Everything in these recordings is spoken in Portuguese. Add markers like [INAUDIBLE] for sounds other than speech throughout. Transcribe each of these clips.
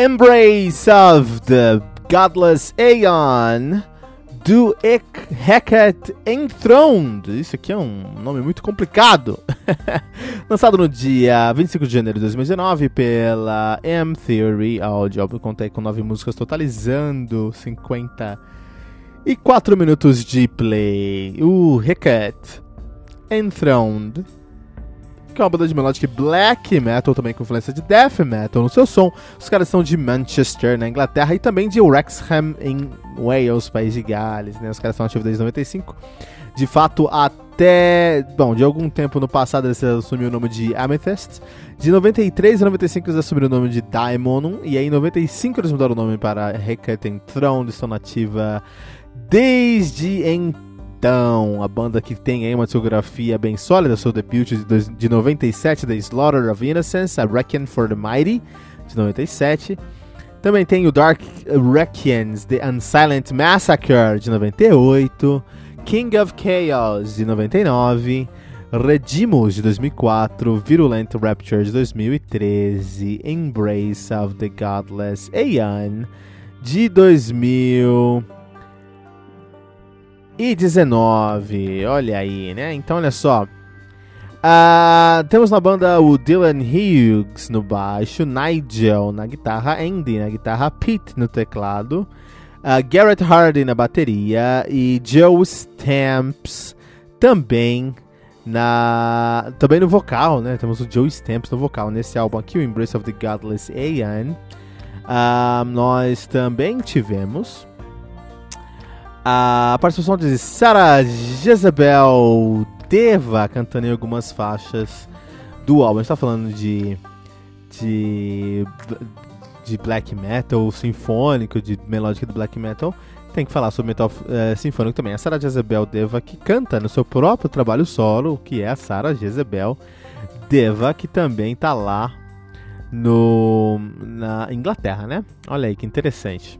Embrace of the Godless Aeon do Ik Heket Enthroned. Isso aqui é um nome muito complicado. [LAUGHS] Lançado no dia 25 de janeiro de 2019 pela M Theory Audio. Eu contei com nove músicas, totalizando 54 minutos de play. O Heket Enthroned que é uma banda de melodic black metal, também com influência de death metal no seu som. Os caras são de Manchester, na Inglaterra, e também de Wrexham, em Wales, país de Gales. Né? Os caras são ativos desde 95. De fato, até. Bom, de algum tempo no passado eles assumiram o nome de Amethyst. De 93 a 95 eles assumiram o nome de Daemonum. E aí em 95 eles mudaram o nome para Hecate Throne. Estão nativa desde então então, a banda que tem aí uma discografia bem sólida, seu debut de, de 97, The Slaughter of Innocence, a Requiem for the Mighty, de 97. Também tem o Dark Requiems, The Unsilent Massacre, de 98. King of Chaos, de 99. Redimus, de 2004. Virulent Rapture, de 2013. Embrace of the Godless Aeon, de 2000 e 19. Olha aí, né? Então, olha só. Uh, temos na banda o Dylan Hughes no baixo, Nigel na guitarra, Andy na guitarra, Pete no teclado, uh, Garrett Hardy na bateria e Joe Stamps também na também no vocal, né? Temos o Joe Stamps no vocal nesse álbum aqui, o Embrace of the Godless Aeon. Uh, nós também tivemos a participação de Sarah Jezebel Deva cantando em algumas faixas do álbum. A gente tá falando de. de. de black metal sinfônico, de melódica do black metal. Tem que falar sobre metal é, sinfônico também. A Sarah Jezebel Deva que canta no seu próprio trabalho solo, que é a Sarah Jezebel Deva, que também tá lá no na Inglaterra, né? Olha aí que interessante.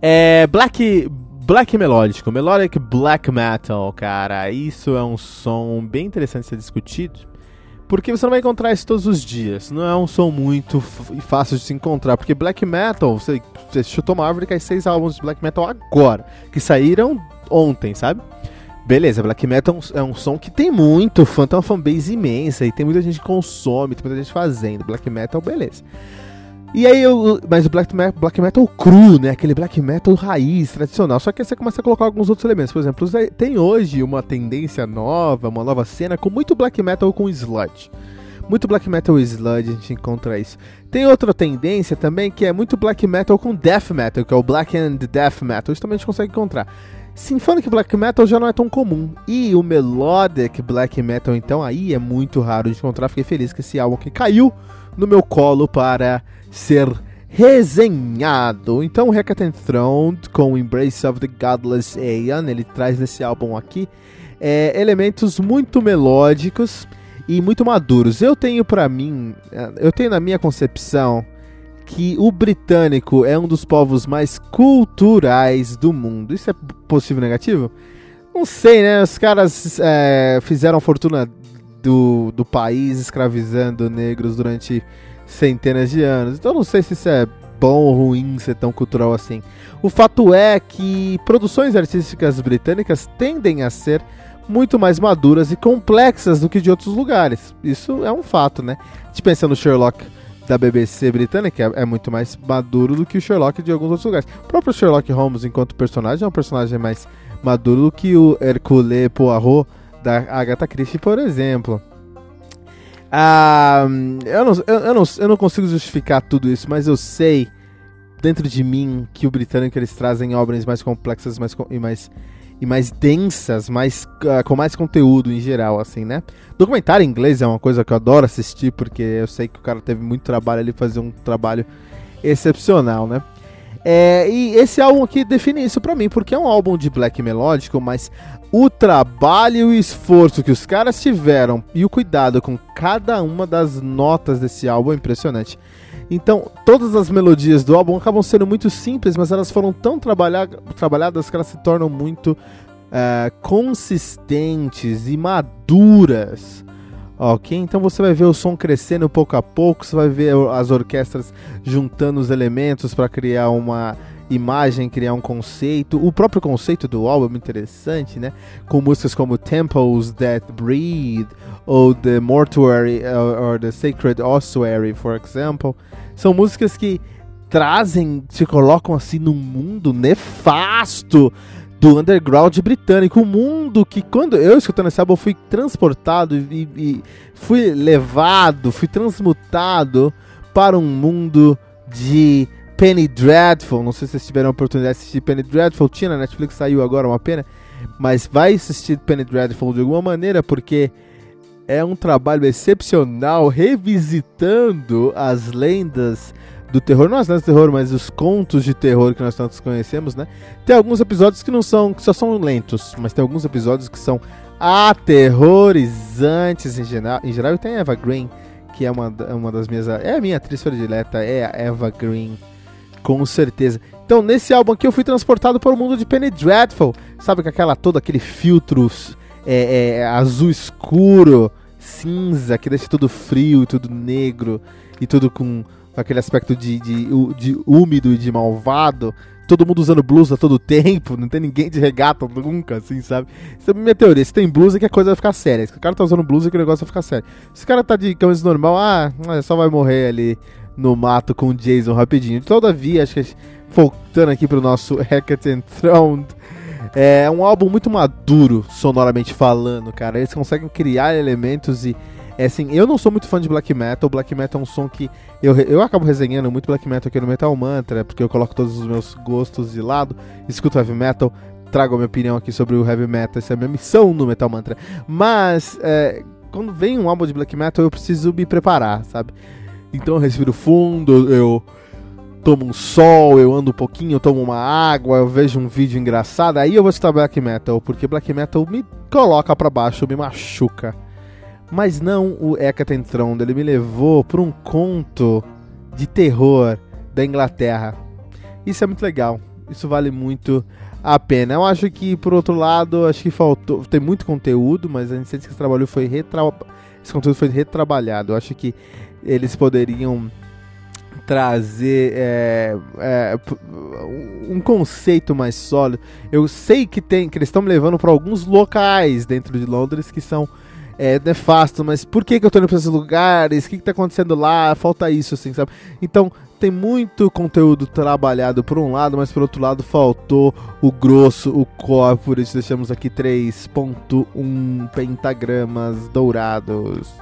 É, Black Black melódico, melodic black metal, cara, isso é um som bem interessante de ser discutido, porque você não vai encontrar isso todos os dias, não é um som muito fácil de se encontrar, porque black metal, você, você chutou uma árvore e cai seis álbuns de black metal agora, que saíram ontem, sabe? Beleza, black metal é um som que tem muito fã, tem uma fanbase imensa e tem muita gente que consome, tem muita gente fazendo black metal, beleza. E aí, eu, mas o black metal, black metal cru, né? Aquele black metal raiz, tradicional. Só que aí você começa a colocar alguns outros elementos. Por exemplo, tem hoje uma tendência nova, uma nova cena com muito black metal com sludge. Muito black metal sludge, a gente encontra isso. Tem outra tendência também que é muito black metal com death metal, que é o black and death metal. Isso também a gente consegue encontrar. Symphonic Black Metal já não é tão comum. E o Melodic Black Metal, então, aí é muito raro de encontrar. Fiquei feliz que esse álbum que caiu no meu colo para ser resenhado. Então, Hecate Enthroned com Embrace of the Godless Aeon, ele traz nesse álbum aqui é, elementos muito melódicos e muito maduros. Eu tenho para mim, eu tenho na minha concepção que o britânico é um dos povos mais culturais do mundo. Isso é positivo ou negativo? Não sei, né? Os caras é, fizeram fortuna do, do país escravizando negros durante centenas de anos. Então não sei se isso é bom ou ruim ser tão cultural assim. O fato é que produções artísticas britânicas tendem a ser muito mais maduras e complexas do que de outros lugares. Isso é um fato, né? A gente pensa no Sherlock da BBC britânica, é, é muito mais maduro do que o Sherlock de alguns outros lugares. O próprio Sherlock Holmes, enquanto personagem, é um personagem mais maduro do que o Hercule Poirot da Agatha Christie, por exemplo. Ah, eu, não, eu, eu, não, eu não consigo justificar tudo isso, mas eu sei dentro de mim que o britânico eles trazem obras mais complexas mais, e mais e mais densas, mais uh, com mais conteúdo em geral, assim, né? Documentário em inglês é uma coisa que eu adoro assistir porque eu sei que o cara teve muito trabalho ali fazer um trabalho excepcional, né? É, e esse álbum aqui define isso para mim, porque é um álbum de black melódico, mas o trabalho e o esforço que os caras tiveram e o cuidado com cada uma das notas desse álbum é impressionante. Então, todas as melodias do álbum acabam sendo muito simples, mas elas foram tão trabalha trabalhadas que elas se tornam muito uh, consistentes e maduras. Ok? Então você vai ver o som crescendo pouco a pouco, você vai ver as orquestras juntando os elementos para criar uma imagem, criar um conceito. O próprio conceito do álbum é interessante, né? Com músicas como Temples That Breathe, ou The Mortuary, or The Sacred Ossuary, for example. São músicas que trazem, se colocam assim num mundo nefasto do underground britânico. Um mundo que, quando eu escutando esse álbum, fui transportado e, e fui levado, fui transmutado para um mundo de Penny Dreadful. Não sei se vocês tiveram a oportunidade de assistir Penny Dreadful. Tinha na Netflix, saiu agora, uma pena. Mas vai assistir Penny Dreadful de alguma maneira, porque é um trabalho excepcional revisitando as lendas do terror, não as lendas do terror, mas os contos de terror que nós tantos conhecemos, né? Tem alguns episódios que não são, que só são lentos, mas tem alguns episódios que são aterrorizantes em geral. Em geral, e tem a Eva Green, que é uma, uma das minhas. É a minha atriz predileta, é a Eva Green, com certeza. Então, nesse álbum aqui, eu fui transportado para o mundo de Penny Dreadful, sabe, com aquela, todo aquele filtros é, é, azul escuro, cinza, que deixa tudo frio, tudo negro e tudo com aquele aspecto de, de, de úmido e de malvado. Todo mundo usando blusa todo tempo, não tem ninguém de regata nunca, assim, sabe? Essa é a minha teoria. Se tem blusa, que a coisa vai ficar séria. Se o cara tá usando blusa, que o negócio vai ficar sério. Se o cara tá de camisa normal, ah, é, só vai morrer ali no mato com o Jason rapidinho. Todavia, acho que voltando aqui pro nosso [LAUGHS] Hecate Throne, é um álbum muito maduro, sonoramente falando, cara. Eles conseguem criar elementos e. É assim, eu não sou muito fã de black metal. Black metal é um som que eu, eu acabo resenhando muito black metal aqui no Metal Mantra, porque eu coloco todos os meus gostos de lado, escuto heavy metal, trago a minha opinião aqui sobre o heavy metal, essa é a minha missão no Metal Mantra. Mas, é, quando vem um álbum de black metal, eu preciso me preparar, sabe? Então eu respiro fundo, eu tomo um sol, eu ando um pouquinho, eu tomo uma água, eu vejo um vídeo engraçado, aí eu vou escutar black metal, porque black metal me coloca para baixo, me machuca. Mas não o Hecatentron, ele me levou para um conto de terror da Inglaterra. Isso é muito legal, isso vale muito a pena. Eu acho que, por outro lado, acho que faltou. Tem muito conteúdo, mas a gente sente que esse trabalho foi retra... Esse conteúdo foi retrabalhado. Eu acho que eles poderiam trazer é, é, um conceito mais sólido. Eu sei que tem que eles estão me levando para alguns locais dentro de Londres que são é, nefastos, mas por que, que eu estou indo para esses lugares? O que, está acontecendo lá? Falta isso, assim, sabe? Então tem muito conteúdo trabalhado por um lado, mas por outro lado faltou o grosso, o isso deixamos aqui 3.1 pentagramas dourados.